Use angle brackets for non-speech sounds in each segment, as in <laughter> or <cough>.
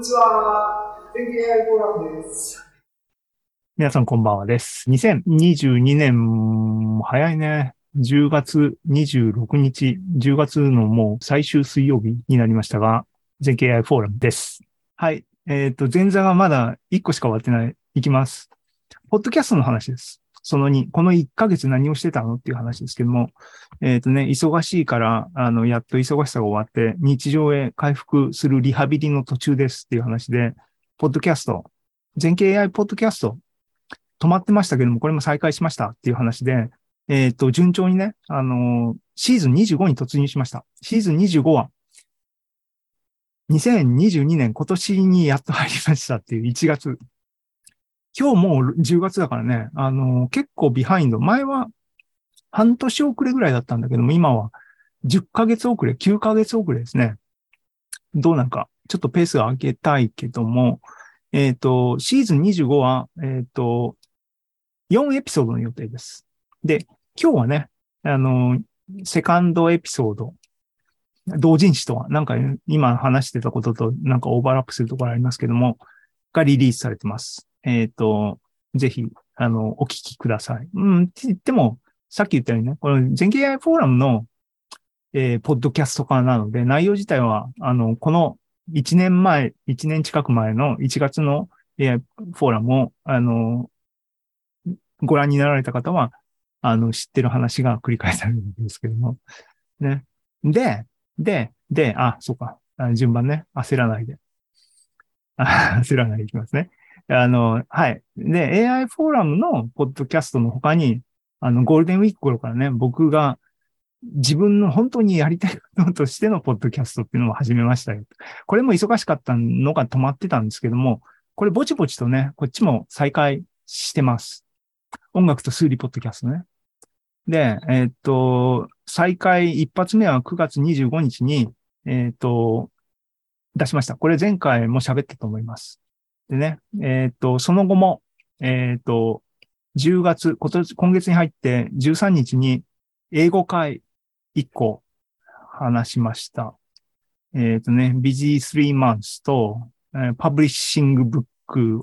にちは。天気 AI フォーラムです。皆さんこんばんはです。2022年、早いね。10月26日、10月のもう最終水曜日になりましたが、全経 AI フォーラムです。はい。えっ、と、前座がまだ1個しか終わってない。いきます。ポッドキャストの話です。その2、この1ヶ月何をしてたのっていう話ですけども、えっ、とね、忙しいから、あの、やっと忙しさが終わって、日常へ回復するリハビリの途中ですっていう話で、ポッドキャスト、全経 AI ポッドキャスト、止まってましたけども、これも再開しましたっていう話で、えっ、と、順調にね、あのーシーズン25に突入しました。シーズン25は、2022年今年にやっと入りましたっていう1月。今日もう10月だからね、あの結構ビハインド。前は半年遅れぐらいだったんだけども、今は10ヶ月遅れ、9ヶ月遅れですね。どうなんか、ちょっとペースを上げたいけども、えっ、と、シーズン25は、えっ、と、4エピソードの予定です。で、今日はね、あの、セカンドエピソード、同人誌とは、なんか今話してたこととなんかオーバーラップするところありますけども、がリリースされてます。えっ、と、ぜひ、あの、お聞きください。うん、って言っても、さっき言ったようにね、この全経 AI フォーラムの、えーポッドキャスト化なので、内容自体は、あの、この1年前、1年近く前の1月の AI フォーラムを、あの、ご覧になられた方は、あの、知ってる話が繰り返されるんですけども。ね。で、で、で、あ、そうか。順番ね。焦らないで。焦らないでいきますね。あの、はい。で、AI フォーラムのポッドキャストの他に、あの、ゴールデンウィーク頃からね、僕が自分の本当にやりたいこととしてのポッドキャストっていうのを始めましたよ。これも忙しかったのが止まってたんですけども、これぼちぼちとね、こっちも再開してます。音楽と数理ポッドキャストね。で、えーっと、再開一発目は9月25日に、えーっと、出しました。これ前回も喋ったと思います。でね、えーっと、その後も、えーっと、10月、今年、今月に入って13日に英語会1個話しました。えっ、とね、Busy Three Months と、えー Publishing Book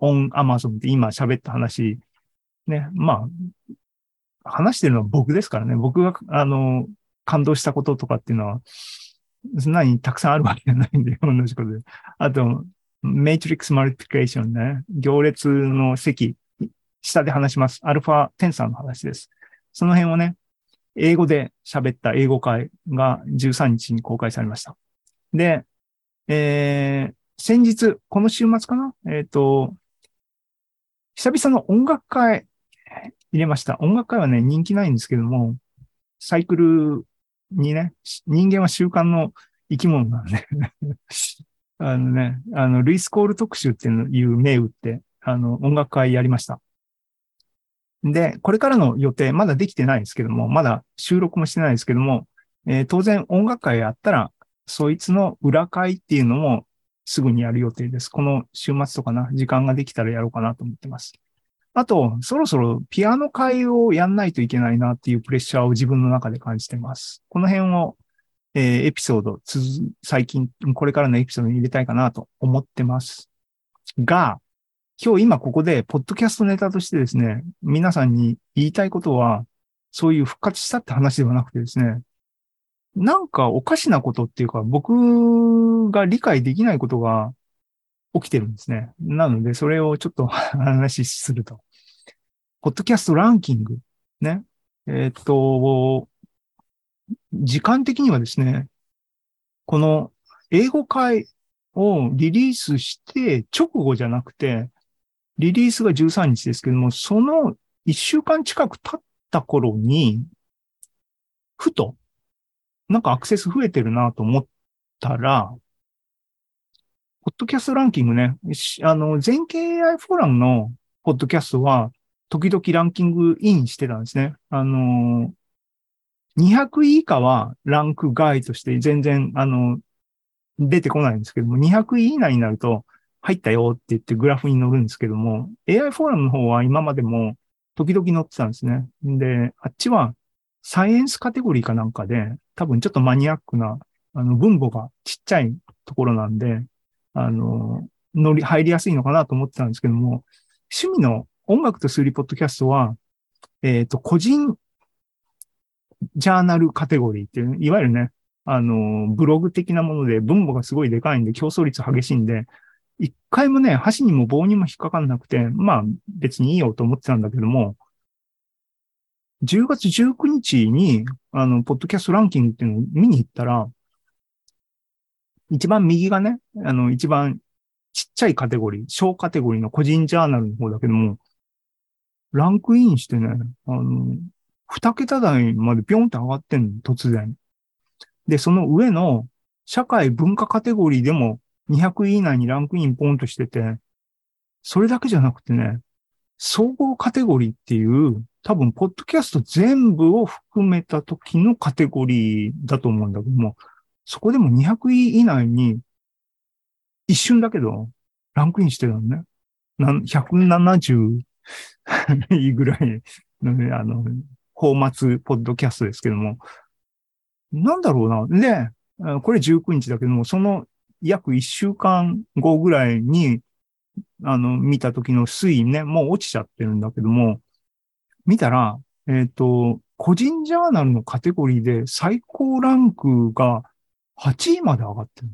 on Amazon って今喋った話、ね、まあ、話してるのは僕ですからね、僕が、あの、感動したこととかっていうのは、そんなにたくさんあるわけじゃないんで、同じことで。あと、Matrix Multiplication ね、行列の積、下で話します。アルファテンサーの話です。その辺をね、英語で喋った英語会が13日に公開されました。で、えー、先日、この週末かな？えっ、と、久々の音楽会入れました。音楽会はね、人気ないんですけども、サイクルにね、人間は習慣の生き物なんで、あのね、あの、ルイスコール特集っていう銘打って、あの、音楽会やりました。で、これからの予定、まだできてないですけども、まだ収録もしてないですけども、えー当然音楽会やったら、そいつの裏会っていうのもすぐにやる予定です。この週末とかな、時間ができたらやろうかなと思ってます。あと、そろそろピアノ会をやんないといけないなっていうプレッシャーを自分の中で感じてます。この辺を、えーエピソード、最近、これからのエピソードに入れたいかなと思ってます。が、今日今ここで、ポッドキャストネタとしてですね、皆さんに言いたいことは、そういう復活したって話ではなくてですね、なんかおかしなことっていうか、僕が理解できないことが起きてるんですね。なので、それをちょっと話しすると。ポッドキャストランキング。ね。えーっと、時間的にはですね、この英語会をリリースして直後じゃなくて、リリースが13日ですけども、その1週間近く経った頃に、ふと、なんかアクセス増えてるなと思ったら、ポッドキャストランキングね、あの、全経 AI フォーラムのポッドキャストは、時々ランキングインしてたんですね。あの、200位以下はランク外として全然、あの、出てこないんですけども、200位以内になると、入ったよって言ってグラフに載るんですけども、AI フォーラムの方は今までも時々載ってたんですね。で、あっちはサイエンスカテゴリーかなんかで、多分ちょっとマニアックな、あの、分母がちっちゃいところなんで、あの、乗り、入りやすいのかなと思ってたんですけども、趣味の音楽と数理ポッドキャストは、えっ、と、個人ジャーナルカテゴリーっていう、いわゆるね、あの、ブログ的なもので分母がすごいでかいんで競争率激しいんで、一回もね、箸にも棒にも引っかかんなくて、まあ別にいいよと思ってたんだけども、10月19日に、あの、ポッドキャストランキングっていうのを見に行ったら、一番右がね、あの、一番ちっちゃいカテゴリー、小カテゴリーの個人ジャーナルの方だけども、ランクインしてね、あの、二桁台までピョンって上がってんの、突然。で、その上の社会文化カテゴリーでも200位以内にランクインポンとしてて、それだけじゃなくてね、総合カテゴリーっていう、多分、ポッドキャスト全部を含めた時のカテゴリーだと思うんだけども、そこでも200位以内に、一瞬だけど、ランクインしてたのね。170位ぐらいのね、あの、放末ポッドキャストですけども、なんだろうな。で、これ19日だけども、その約1週間後ぐらいに、あの、見た時の推移ね、もう落ちちゃってるんだけども、見たら、えっ、ー、と、個人ジャーナルのカテゴリーで最高ランクが8位まで上がってる。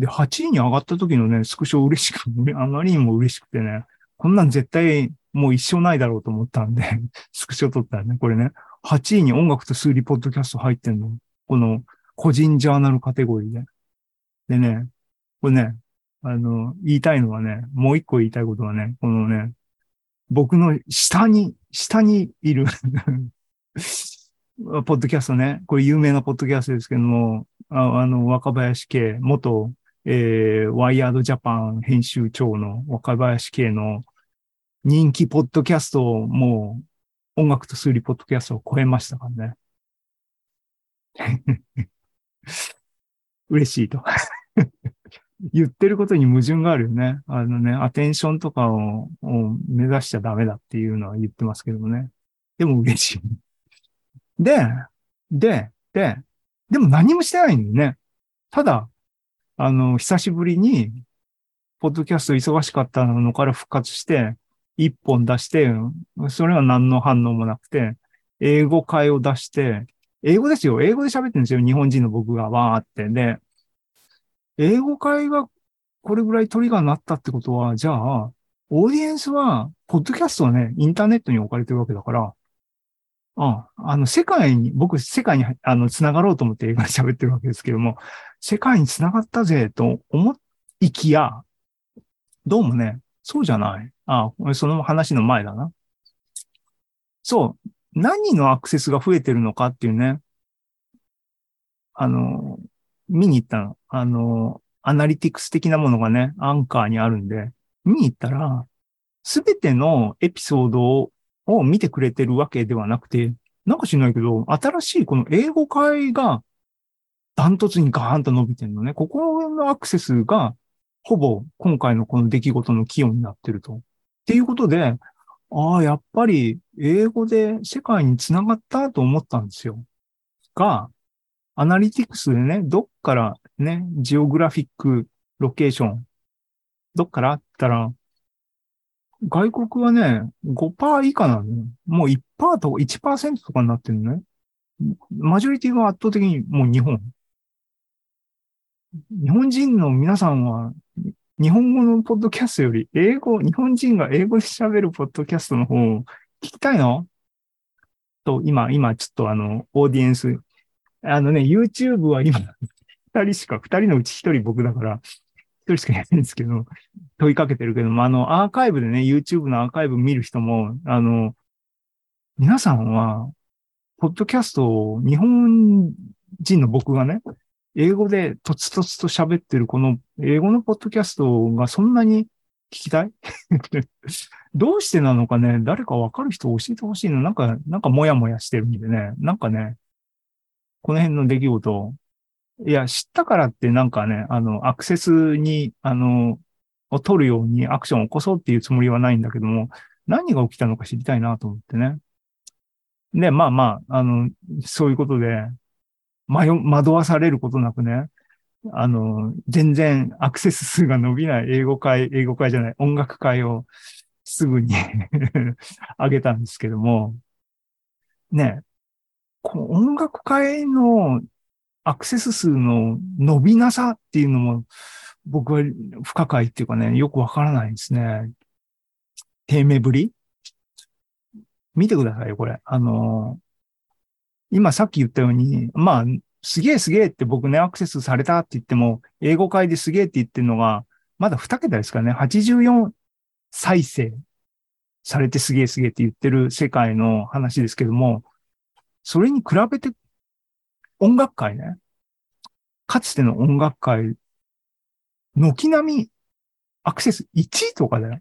で、8位に上がった時のね、スクショ嬉しく、あまりにも嬉しくてね、こんなん絶対もう一生ないだろうと思ったんで <laughs> スクショ撮ったらね、これね、8位に音楽と数理ポッドキャスト入ってんの。この個人ジャーナルカテゴリーで。でね、これね、あの、言いたいのはね、もう一個言いたいことはね、このね、僕の下に、下にいる <laughs> ポッドキャストね、これ有名なポッドキャストですけども、ああの、若林系、元、えー、ワイヤードジャパン編集長の若林系の人気ポッドキャストをもう音楽と数理ポッドキャストを超えましたからね。嬉しいと。言ってることに矛盾があるよね。あのね、アテンションとかを目指しちゃダメだっていうのは言ってますけどもね。でも嬉しい。で、で、で、でも何もしてないんだよね。ただ、あの、久しぶりに、ポッドキャスト忙しかったのから復活して、一本出して、それは何の反応もなくて、英語会を出して、英語ですよ。英語で喋ってるんですよ。日本人の僕がわーって。で、英語会がこれぐらいトリガーになったってことは、じゃあ、オーディエンスは、ポッドキャストはね、インターネットに置かれてるわけだから、ああの、世界に、僕、世界に、あの、繋がろうと思って英語で喋ってるわけですけども、世界に繋がったぜ、と思いきや、どうもね、そうじゃない。ああ、その話の前だな。そう。何のアクセスが増えてるのかっていうね。あの、見に行ったの。あの、アナリティクス的なものがね、アンカーにあるんで、見に行ったら、すべてのエピソードを見てくれてるわけではなくて、なんか知んないけど、新しいこの英語会がダントツにガーンと伸びてるのね。ここのアクセスがほぼ今回のこの出来事の起用になってると。っていうことで、ああ、やっぱり英語で世界につながったと思ったんですよ。が、アナリティクスでね、どっからね、ジオグラフィックロケーション、どっからあったら、外国はね、5%以下なのよ。もう1%とか1%とかになってるのね。マジョリティが圧倒的にもう日本。日本人の皆さんは、日本語のポッドキャストより英語、日本人が英語で喋るポッドキャストの方を聞きたいの？と、今、今ちょっとあの、オーディエンス、あのね、YouTube は今、二人しか、二人のうち一人僕だから、一人しかいないんですけど、問いかけてるけども、あの、アーカイブでね、YouTube のアーカイブ見る人も、あの、皆さんは、ポッドキャストを日本人の僕がね、英語でとつとつと喋ってるこの英語のポッドキャストがそんなに聞きたい？<laughs> どうしてなのかね、誰かわかる人教えてほしいの。なんか、なんかもやもやしてるんでね。なんかね、この辺の出来事、いや、知ったからってなんかね、あの、アクセスに、あの、を取るようにアクションを起こそうっていうつもりはないんだけども、何が起きたのか知りたいなと思ってね。で、まあまあ、あの、そういうことで、迷、惑わされることなくね、あの、全然アクセス数が伸びない英語会、英語会じゃない、音楽会をすぐに <laughs> 上げたんですけども、ね、この音楽会のアクセス数の伸びなさっていうのも、僕は不可解っていうかね、よくわからないですね。低迷ぶり？見てくださいよ、これ。あの、今さっき言ったように、まあ、すげえすげえって僕ね、アクセスされたって言っても、英語会ですげえって言ってるのが、まだ2桁ですからね、84再生されてすげえすげえって言ってる世界の話ですけども、それに比べて、音楽会ね、かつての音楽会、軒並みアクセス1位とかだよ。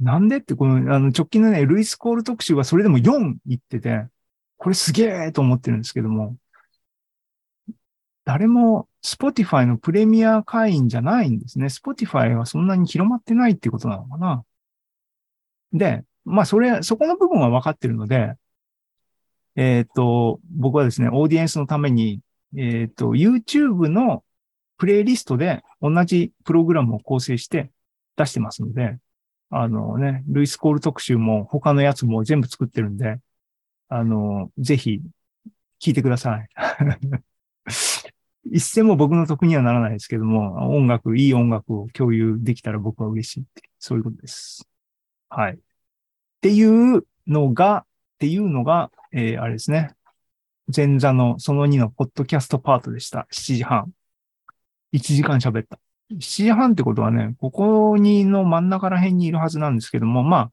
なんでって、この、あの、直近のね、ルイスコール特集はそれでも4言ってて、これすげえと思ってるんですけども、誰も Spotify のプレミア会員じゃないんですね。Spotify はそんなに広まってないっていうことなのかな。で、まあ、それ、そこの部分は分かってるので、えっ、ー、と、僕はですね、オーディエンスのために、えっ、ー、と、YouTube のプレイリストで同じプログラムを構成して出してますので、あのね、ルイスコール特集も他のやつも全部作ってるんで、あの、ぜひ聞いてください。<laughs> 一銭も僕の得にはならないですけども、音楽、いい音楽を共有できたら僕は嬉しいって、そういうことです。はい。っていうのが、っていうのが、えー、あれですね。前座のその2のポッドキャストパートでした。7時半。1時間喋った。7時半ってことはね、ここにの真ん中ら辺にいるはずなんですけども、まあ、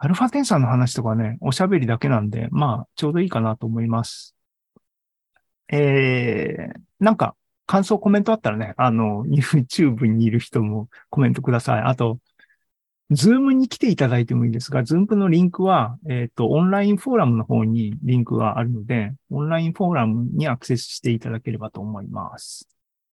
アルファテンサーの話とかね、おしゃべりだけなんで、まあ、ちょうどいいかなと思います。えー、なんか、感想コメントあったらね、あの、YouTube にいる人もコメントください。あと、 Zoom に来ていただいてもいいですが、 Zoom のリンクは、えっ、ー、と、オンラインフォーラムの方にリンクがあるので、オンラインフォーラムにアクセスしていただければと思います。